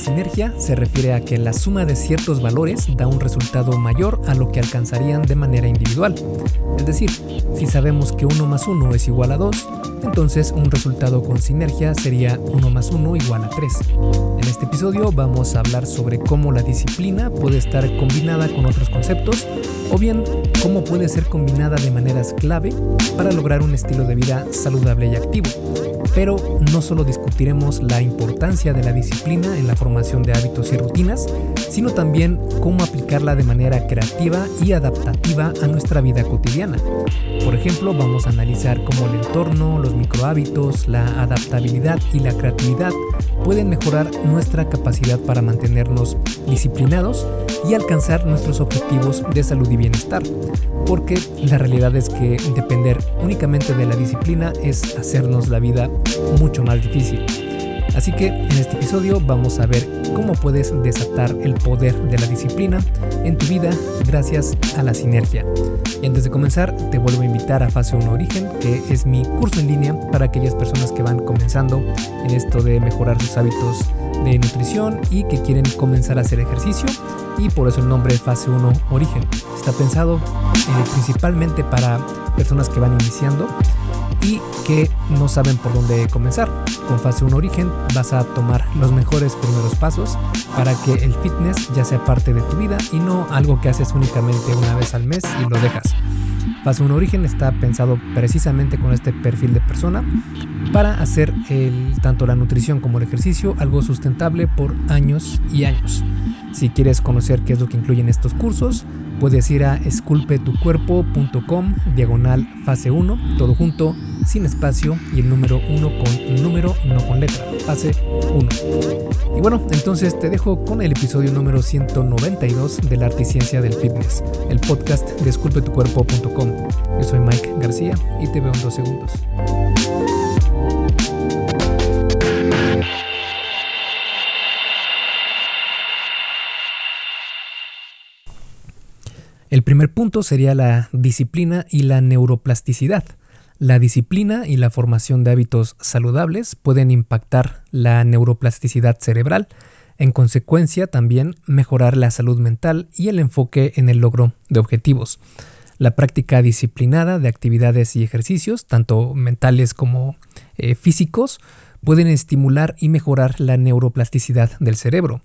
sinergia se refiere a que la suma de ciertos valores da un resultado mayor a lo que alcanzarían de manera individual. Es decir, si sabemos que 1 más 1 es igual a 2, entonces un resultado con sinergia sería 1 más 1 igual a 3. En este episodio vamos a hablar sobre cómo la disciplina puede estar combinada con otros conceptos o bien cómo puede ser combinada de maneras clave para lograr un estilo de vida saludable y activo. Pero no solo discutiremos la importancia de la disciplina en la formación de hábitos y rutinas, sino también cómo aplicarla de manera creativa y adaptativa a nuestra vida cotidiana. Por ejemplo, vamos a analizar cómo el entorno, los microhábitos, la adaptabilidad y la creatividad pueden mejorar nuestra capacidad para mantenernos disciplinados y alcanzar nuestros objetivos de salud y bienestar. Porque la realidad es que depender únicamente de la disciplina es hacernos la vida mucho más difícil. Así que en este episodio vamos a ver cómo puedes desatar el poder de la disciplina en tu vida gracias a la sinergia. Y antes de comenzar, te vuelvo a invitar a Fase 1 Origen, que es mi curso en línea para aquellas personas que van comenzando en esto de mejorar sus hábitos de nutrición y que quieren comenzar a hacer ejercicio y por eso el nombre Fase 1 Origen. Está pensado eh, principalmente para personas que van iniciando y que no saben por dónde comenzar. Con fase 1 origen vas a tomar los mejores primeros pasos para que el fitness ya sea parte de tu vida y no algo que haces únicamente una vez al mes y lo dejas. Fase 1 Origen está pensado precisamente con este perfil de persona para hacer el, tanto la nutrición como el ejercicio algo sustentable por años y años. Si quieres conocer qué es lo que incluyen estos cursos, puedes ir a esculpetucuerpo.com diagonal fase 1, todo junto, sin espacio y el número 1 con número, no con letra, fase 1. Y bueno, entonces te dejo con el episodio número 192 del arte y ciencia del fitness, el podcast de. Yo soy Mike García y te veo en dos segundos. El primer punto sería la disciplina y la neuroplasticidad. La disciplina y la formación de hábitos saludables pueden impactar la neuroplasticidad cerebral, en consecuencia también mejorar la salud mental y el enfoque en el logro de objetivos. La práctica disciplinada de actividades y ejercicios, tanto mentales como eh, físicos, pueden estimular y mejorar la neuroplasticidad del cerebro.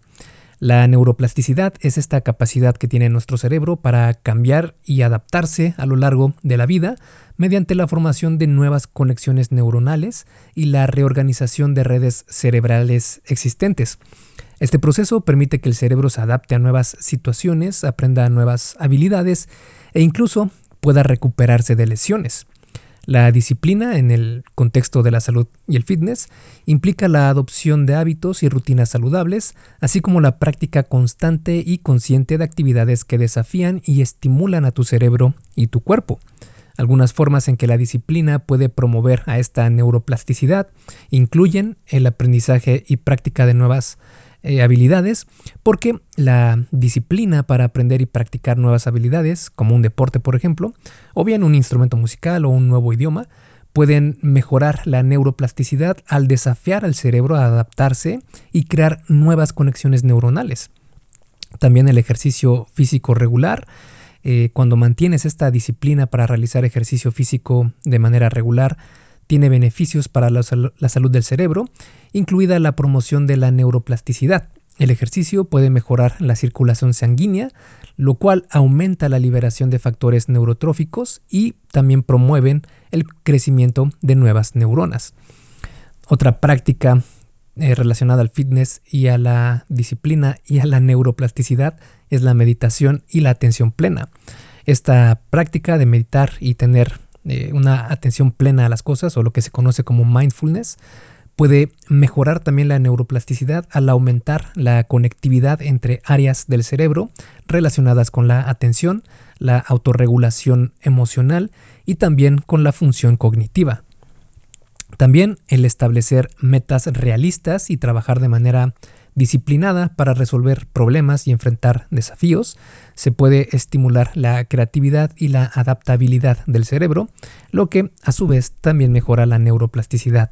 La neuroplasticidad es esta capacidad que tiene nuestro cerebro para cambiar y adaptarse a lo largo de la vida mediante la formación de nuevas conexiones neuronales y la reorganización de redes cerebrales existentes. Este proceso permite que el cerebro se adapte a nuevas situaciones, aprenda nuevas habilidades e incluso pueda recuperarse de lesiones. La disciplina en el contexto de la salud y el fitness implica la adopción de hábitos y rutinas saludables, así como la práctica constante y consciente de actividades que desafían y estimulan a tu cerebro y tu cuerpo. Algunas formas en que la disciplina puede promover a esta neuroplasticidad incluyen el aprendizaje y práctica de nuevas eh, habilidades, porque la disciplina para aprender y practicar nuevas habilidades, como un deporte por ejemplo, o bien un instrumento musical o un nuevo idioma, pueden mejorar la neuroplasticidad al desafiar al cerebro a adaptarse y crear nuevas conexiones neuronales. También el ejercicio físico regular, eh, cuando mantienes esta disciplina para realizar ejercicio físico de manera regular, tiene beneficios para la, salud del cerebro, incluida la promoción de la neuroplasticidad. El ejercicio puede mejorar la circulación sanguínea, lo cual aumenta la liberación de factores neurotróficos y también promueven el crecimiento de nuevas neuronas. Otra práctica eh, relacionada al fitness y a la disciplina y a la neuroplasticidad es la meditación y la atención plena. Esta práctica de meditar y tener eh, una atención plena a las cosas o lo que se conoce como mindfulness, puede mejorar también la neuroplasticidad al aumentar la conectividad entre áreas del cerebro relacionadas con la atención, la autorregulación emocional y también con la función cognitiva. También el establecer metas realistas y trabajar de manera disciplinada para resolver problemas y enfrentar desafíos, se puede estimular la creatividad y la adaptabilidad del cerebro, lo que a su vez también mejora la neuroplasticidad.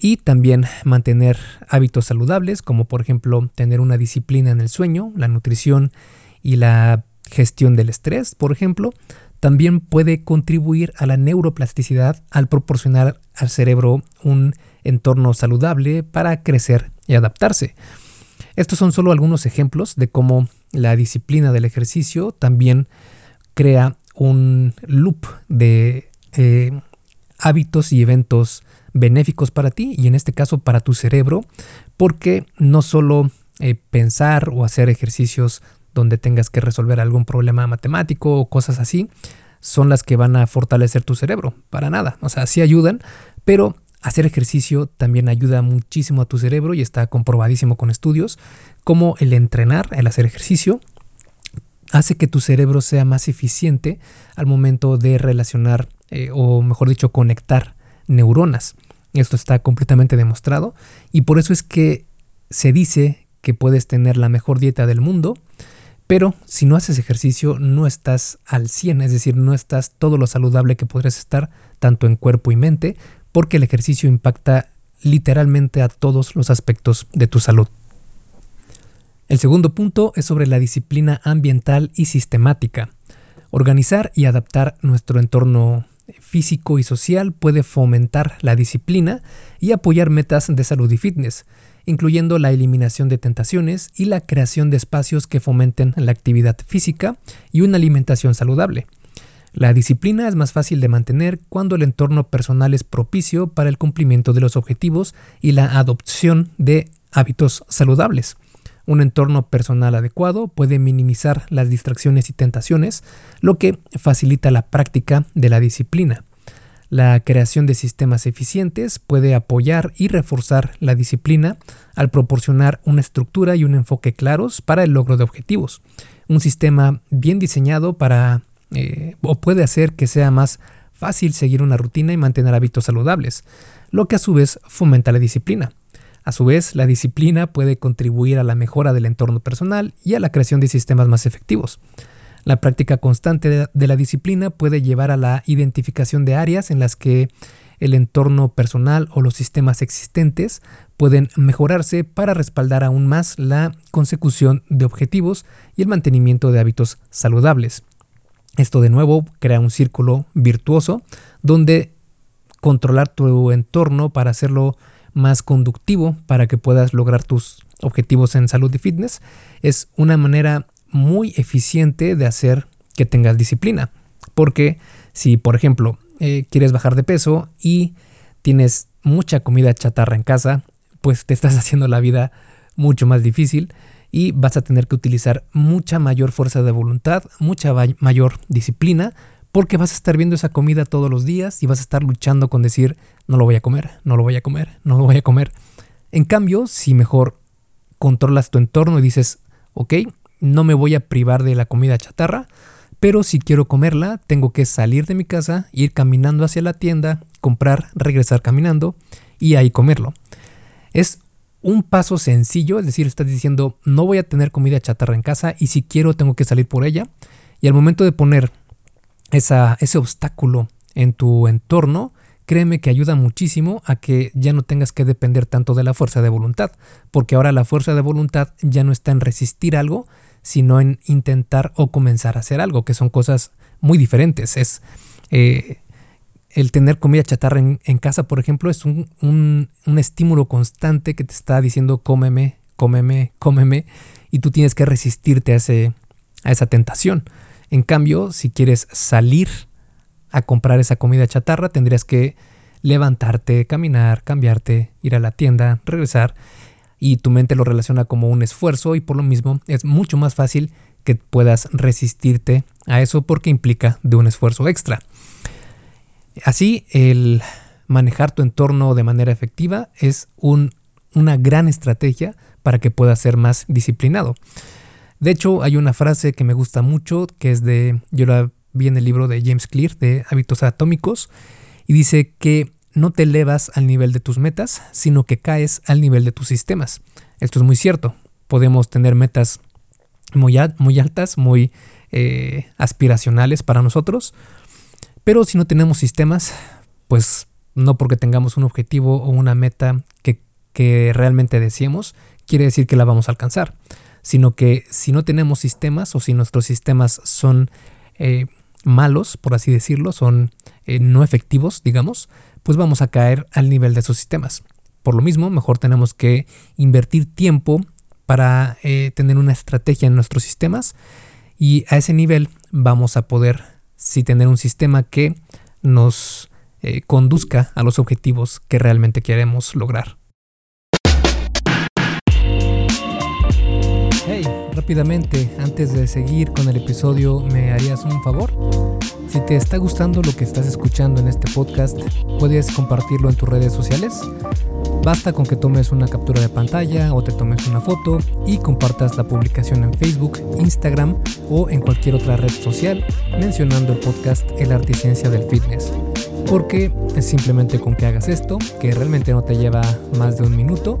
y también mantener hábitos saludables, como por ejemplo tener una disciplina en el sueño, la nutrición y la gestión del estrés, por ejemplo, también puede contribuir a la neuroplasticidad al proporcionar al cerebro un entorno saludable para crecer y adaptarse. Estos son solo algunos ejemplos de cómo la disciplina del ejercicio también crea un loop de eh, hábitos y eventos benéficos para ti y en este caso para tu cerebro, porque no solo eh, pensar o hacer ejercicios donde tengas que resolver algún problema matemático o cosas así, son las que van a fortalecer tu cerebro, para nada, o sea, sí ayudan, pero hacer ejercicio también ayuda muchísimo a tu cerebro y está comprobadísimo con estudios, como el entrenar, el hacer ejercicio, hace que tu cerebro sea más eficiente al momento de relacionar, eh, o mejor dicho, conectar neuronas. Esto está completamente demostrado y por eso es que se dice que puedes tener la mejor dieta del mundo, pero si no haces ejercicio no estás al 100, es decir, no estás todo lo saludable que podrías estar, tanto en cuerpo y mente, porque el ejercicio impacta literalmente a todos los aspectos de tu salud. El segundo punto es sobre la disciplina ambiental y sistemática. Organizar y adaptar nuestro entorno físico y social puede fomentar la disciplina y apoyar metas de salud y fitness, incluyendo la eliminación de tentaciones y la creación de espacios que fomenten la actividad física y una alimentación saludable. La disciplina es más fácil de mantener cuando el entorno personal es propicio para el cumplimiento de los objetivos y la adopción de hábitos saludables. Un entorno personal adecuado puede minimizar las distracciones y tentaciones, lo que facilita la práctica de la disciplina. La creación de sistemas eficientes puede apoyar y reforzar la disciplina al proporcionar una estructura y un enfoque claros para el logro de objetivos. Un sistema bien diseñado para eh, o puede hacer que sea más fácil seguir una rutina y mantener hábitos saludables, lo que a su vez fomenta la disciplina. A su vez, la disciplina puede contribuir a la mejora del entorno personal y a la creación de sistemas más efectivos. La práctica constante de la disciplina puede llevar a la identificación de áreas en las que el entorno personal o los sistemas existentes pueden mejorarse para respaldar aún más la consecución de objetivos y el mantenimiento de hábitos saludables. Esto de nuevo crea un círculo virtuoso donde controlar tu entorno para hacerlo más conductivo para que puedas lograr tus objetivos en salud y fitness, es una manera muy eficiente de hacer que tengas disciplina. Porque si, por ejemplo, eh, quieres bajar de peso y tienes mucha comida chatarra en casa, pues te estás haciendo la vida mucho más difícil y vas a tener que utilizar mucha mayor fuerza de voluntad, mucha mayor disciplina porque vas a estar viendo esa comida todos los días y vas a estar luchando con decir, no lo voy a comer, no lo voy a comer, no lo voy a comer. En cambio, si mejor controlas tu entorno y dices, ok, no me voy a privar de la comida chatarra, pero si quiero comerla, tengo que salir de mi casa, ir caminando hacia la tienda, comprar, regresar caminando y ahí comerlo. Es un paso sencillo, es decir, estás diciendo, no voy a tener comida chatarra en casa y si quiero tengo que salir por ella. Y al momento de poner ese obstáculo en tu entorno, créeme que ayuda muchísimo a que ya no tengas que depender tanto de la fuerza de voluntad, porque ahora la fuerza de voluntad ya no está en resistir algo, sino en intentar o comenzar a hacer algo, que son cosas muy diferentes. Es eh, el tener comida chatarra en, casa, por ejemplo, es un, un, estímulo constante que te está diciendo cómeme, cómeme, cómeme, y tú tienes que resistirte a, ese, a esa tentación. En cambio, si quieres salir a comprar esa comida chatarra, tendrías que levantarte, caminar, cambiarte, ir a la tienda, regresar y tu mente lo relaciona como un esfuerzo y por lo mismo es mucho más fácil que puedas resistirte a eso porque implica de un esfuerzo extra. Así, el manejar tu entorno de manera efectiva es una gran estrategia para que puedas ser más disciplinado. De hecho, hay una frase que me gusta mucho, que es de, yo la vi en el libro de James Clear, de Hábitos Atómicos, y dice que no te elevas al nivel de tus metas, sino que caes al nivel de tus sistemas. Esto es muy cierto. Podemos tener metas muy, altas, muy eh, aspiracionales para nosotros, pero si no tenemos sistemas, pues No porque tengamos un objetivo o una meta que, realmente deseemos, quiere decir que la vamos a alcanzar, sino que si no tenemos sistemas o si nuestros sistemas son eh, malos, por así decirlo, son eh, no efectivos, digamos, pues vamos a caer al nivel de esos sistemas. Por lo mismo, mejor tenemos que invertir tiempo para eh, tener una estrategia en nuestros sistemas y a ese nivel vamos a poder, si tener un sistema que nos eh, conduzca a los objetivos que realmente queremos lograr. Hey, rápidamente, antes de seguir con el episodio, ¿me harías un favor? Si te está gustando lo que estás escuchando en este podcast, puedes compartirlo en tus redes sociales. Basta con que tomes una captura de pantalla o te tomes una foto y compartas la publicación en Facebook, Instagram o en cualquier otra red social mencionando el podcast El Arte y Ciencia del Fitness. Porque simplemente con que hagas esto, que realmente no te lleva más de un minuto,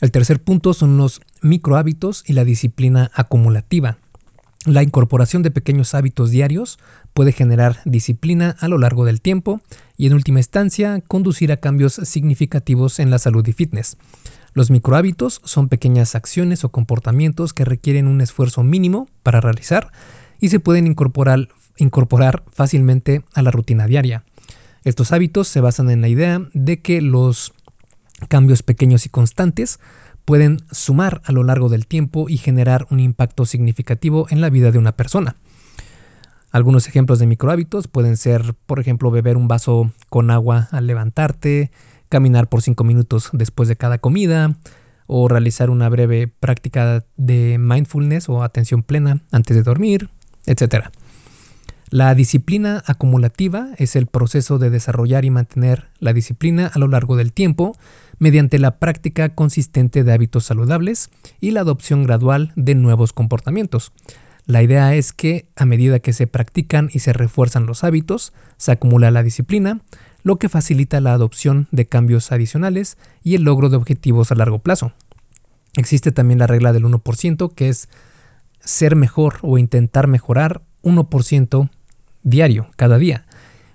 El tercer punto son los microhábitos y la disciplina acumulativa. La incorporación de pequeños hábitos diarios puede generar disciplina a lo largo del tiempo y en última instancia conducir a cambios significativos en la salud y fitness. Los microhábitos son pequeñas acciones o comportamientos que requieren un esfuerzo mínimo para realizar y se pueden incorporar, incorporar fácilmente a la rutina diaria. Estos hábitos se basan en la idea de que los Cambios pequeños y constantes pueden sumar a lo largo del tiempo y generar un impacto significativo en la vida de una persona. Algunos ejemplos de microhábitos pueden ser, por ejemplo, beber un vaso con agua al levantarte, caminar por 5 minutos después de cada comida, o realizar una breve práctica de mindfulness o atención plena antes de dormir, etc. La disciplina acumulativa es el proceso de desarrollar y mantener la disciplina a lo largo del tiempo mediante la práctica consistente de hábitos saludables y la adopción gradual de nuevos comportamientos. La idea es que a medida que se practican y se refuerzan los hábitos, se acumula la disciplina, lo que facilita la adopción de cambios adicionales y el logro de objetivos a largo plazo. Existe también la regla del 1%, que es ser mejor o intentar mejorar 1% diario, cada día.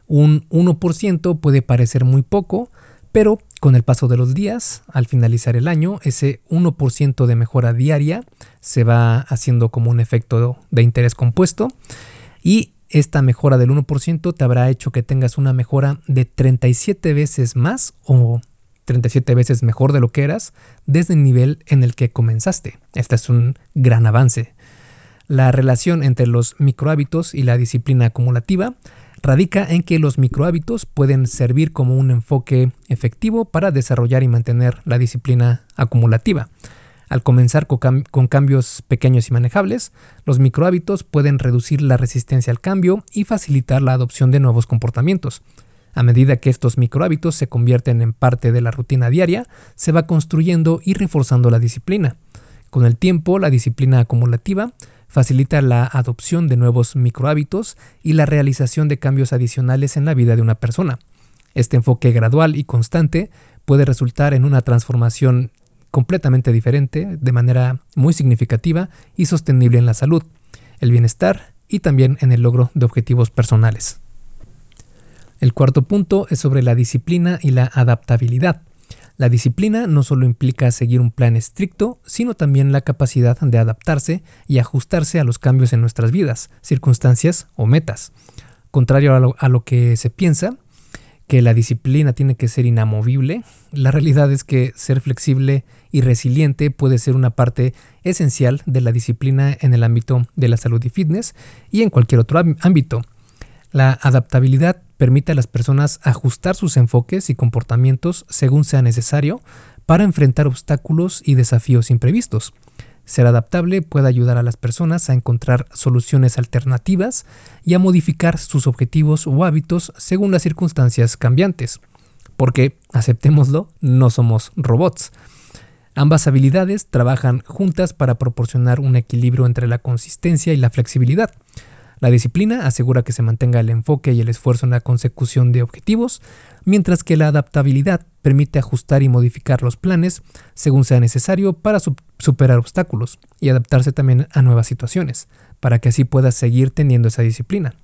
Un 1% puede parecer muy poco, pero con el paso de los días, al finalizar el año, ese 1% de mejora diaria se va haciendo como un efecto de interés compuesto y esta mejora del 1% te habrá hecho que tengas una mejora de 37 veces más o 37 veces mejor de lo que eras desde el nivel en el que comenzaste. Este es un gran avance. La relación entre los microhábitos y la disciplina acumulativa radica en que los microhábitos pueden servir como un enfoque efectivo para desarrollar y mantener la disciplina acumulativa. Al comenzar con, cambios pequeños y manejables, los microhábitos pueden reducir la resistencia al cambio y facilitar la adopción de nuevos comportamientos. A medida que estos microhábitos se convierten en parte de la rutina diaria, se va construyendo y reforzando la disciplina. Con el tiempo, la disciplina acumulativa facilita la adopción de nuevos microhábitos y la realización de cambios adicionales en la vida de una persona. Este enfoque gradual y constante puede resultar en una transformación completamente diferente, de manera muy significativa y sostenible en la salud, el bienestar y también en el logro de objetivos personales. El cuarto punto es sobre la disciplina y la adaptabilidad. La disciplina no solo implica seguir un plan estricto, sino también la capacidad de adaptarse y ajustarse a los cambios en nuestras vidas, circunstancias o metas. Contrario a lo, que se piensa, que la disciplina tiene que ser inamovible, la realidad es que ser flexible y resiliente puede ser una parte esencial de la disciplina en el ámbito de la salud y fitness y en cualquier otro ámbito. La adaptabilidad permite a las personas ajustar sus enfoques y comportamientos según sea necesario para enfrentar obstáculos y desafíos imprevistos. Ser adaptable puede ayudar a las personas a encontrar soluciones alternativas y a modificar sus objetivos o hábitos según las circunstancias cambiantes. porque, aceptémoslo, no somos robots. Ambas habilidades trabajan juntas para proporcionar un equilibrio entre la consistencia y la flexibilidad. La disciplina asegura que se mantenga el enfoque y el esfuerzo en la consecución de objetivos, mientras que la adaptabilidad permite ajustar y modificar los planes según sea necesario para superar obstáculos y adaptarse también a nuevas situaciones, para que así puedas seguir teniendo esa disciplina.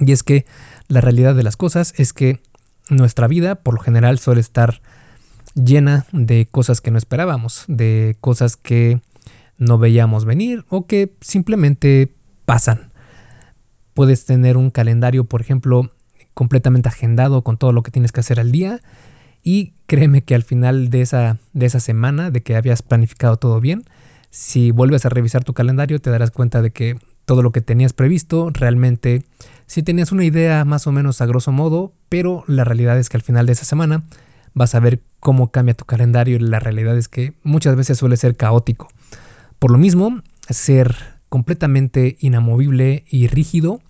Y es que la realidad de las cosas es que nuestra vida por lo general suele estar llena de cosas que no esperábamos, de cosas que no veíamos venir o que simplemente pasan. Puedes tener un calendario, por ejemplo, completamente agendado con todo lo que tienes que hacer al día y créeme que al final de esa, de esa semana, de que habías planificado todo bien, si vuelves a revisar tu calendario te darás cuenta de que todo lo que tenías previsto realmente si tenías una idea más o menos a grosso modo, pero la realidad es que al final de esa semana vas a ver cómo cambia tu calendario y la realidad es que muchas veces suele ser caótico. Por lo mismo, ser completamente inamovible y rígido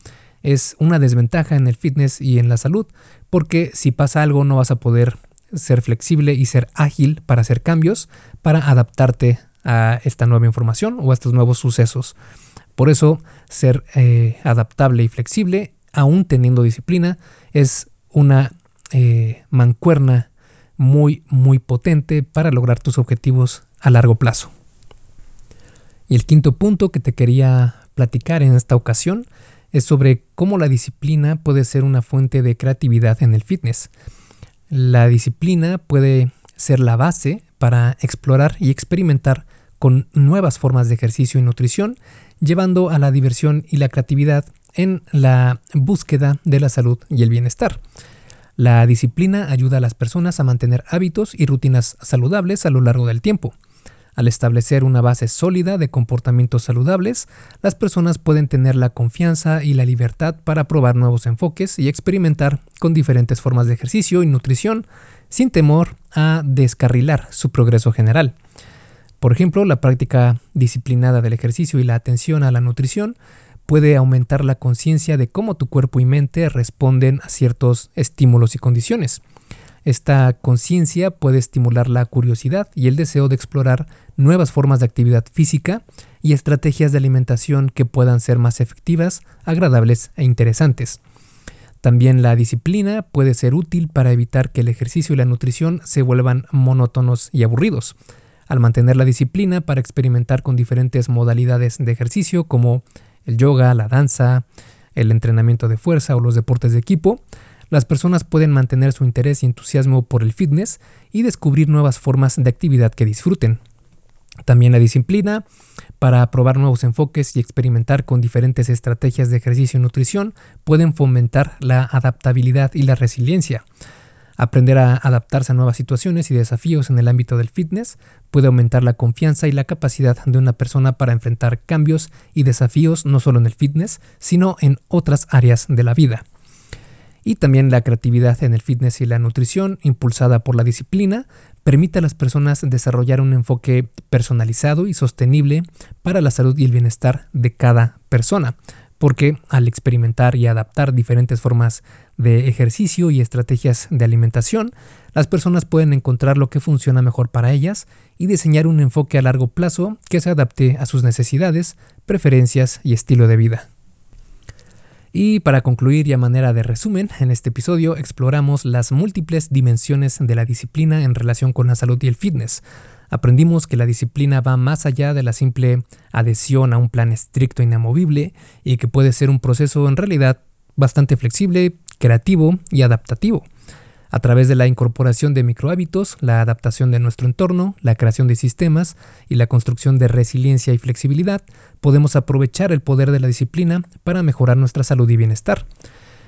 es una desventaja en el fitness y en la salud, porque si pasa algo no vas a poder ser flexible y ser ágil para hacer cambios, para adaptarte a esta nueva información o a estos nuevos sucesos. Por eso, ser eh, adaptable y flexible, aún teniendo disciplina, es una eh, mancuerna muy, muy potente para lograr tus objetivos a largo plazo. Y el quinto punto que te quería platicar en esta ocasión es sobre cómo la disciplina puede ser una fuente de creatividad en el fitness. La disciplina puede ser la base para explorar y experimentar con nuevas formas de ejercicio y nutrición, llevando a la diversión y la creatividad en la búsqueda de la salud y el bienestar. La disciplina ayuda a las personas a mantener hábitos y rutinas saludables a lo largo del tiempo. Al establecer una base sólida de comportamientos saludables, las personas pueden tener la confianza y la libertad para probar nuevos enfoques y experimentar con diferentes formas de ejercicio y nutrición sin temor a descarrilar su progreso general. Por ejemplo, la práctica disciplinada del ejercicio y la atención a la nutrición puede aumentar la conciencia de cómo tu cuerpo y mente responden a ciertos estímulos y condiciones. Esta conciencia puede estimular la curiosidad y el deseo de explorar nuevas formas de actividad física y estrategias de alimentación que puedan ser más efectivas, agradables e interesantes. También la disciplina puede ser útil para evitar que el ejercicio y la nutrición se vuelvan monótonos y aburridos. Al mantener la disciplina para experimentar con diferentes modalidades de ejercicio como el yoga, la danza, el entrenamiento de fuerza o los deportes de equipo, las personas pueden mantener su interés y entusiasmo por el fitness y descubrir nuevas formas de actividad que disfruten. También la disciplina para probar nuevos enfoques y experimentar con diferentes estrategias de ejercicio y nutrición pueden fomentar la adaptabilidad y la resiliencia. Aprender a adaptarse a nuevas situaciones y desafíos en el ámbito del fitness puede aumentar la confianza y la capacidad de una persona para enfrentar cambios y desafíos no solo en el fitness, sino en otras áreas de la vida y también la creatividad en el fitness y la nutrición, impulsada por la disciplina, permite a las personas desarrollar un enfoque personalizado y sostenible para la salud y el bienestar de cada persona, porque al experimentar y adaptar diferentes formas de ejercicio y estrategias de alimentación, las personas pueden encontrar lo que funciona mejor para ellas y diseñar un enfoque a largo plazo que se adapte a sus necesidades, preferencias y estilo de vida. Y para concluir y a manera de resumen, en este episodio exploramos las múltiples dimensiones de la disciplina en relación con la salud y el fitness. Aprendimos que la disciplina va más allá de la simple adhesión a un plan estricto e inamovible y que puede ser un proceso en realidad bastante flexible, creativo y adaptativo a través de la incorporación de microhábitos, la adaptación de nuestro entorno, la creación de sistemas y la construcción de resiliencia y flexibilidad, podemos aprovechar el poder de la disciplina para mejorar nuestra salud y bienestar.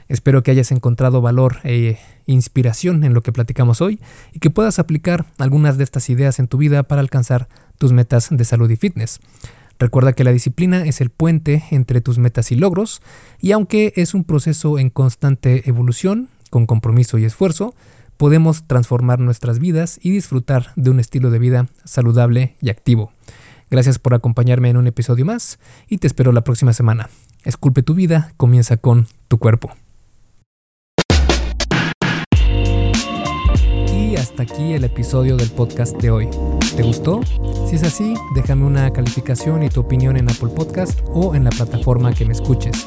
Espero que hayas encontrado valor e inspiración en lo que platicamos hoy y que puedas aplicar algunas de estas ideas en tu vida para alcanzar tus metas de salud y fitness. Recuerda que la disciplina es el puente entre tus metas y logros, y aunque es un proceso en constante evolución, con compromiso y esfuerzo, podemos transformar nuestras vidas y disfrutar de un estilo de vida saludable y activo. Gracias por acompañarme en un episodio más y te espero la próxima semana. Esculpe tu vida, comienza con tu cuerpo. hasta aquí el episodio del podcast de hoy. ¿Te gustó? Si es así, déjame una calificación y tu opinión en Apple Podcast o en la plataforma que me escuches.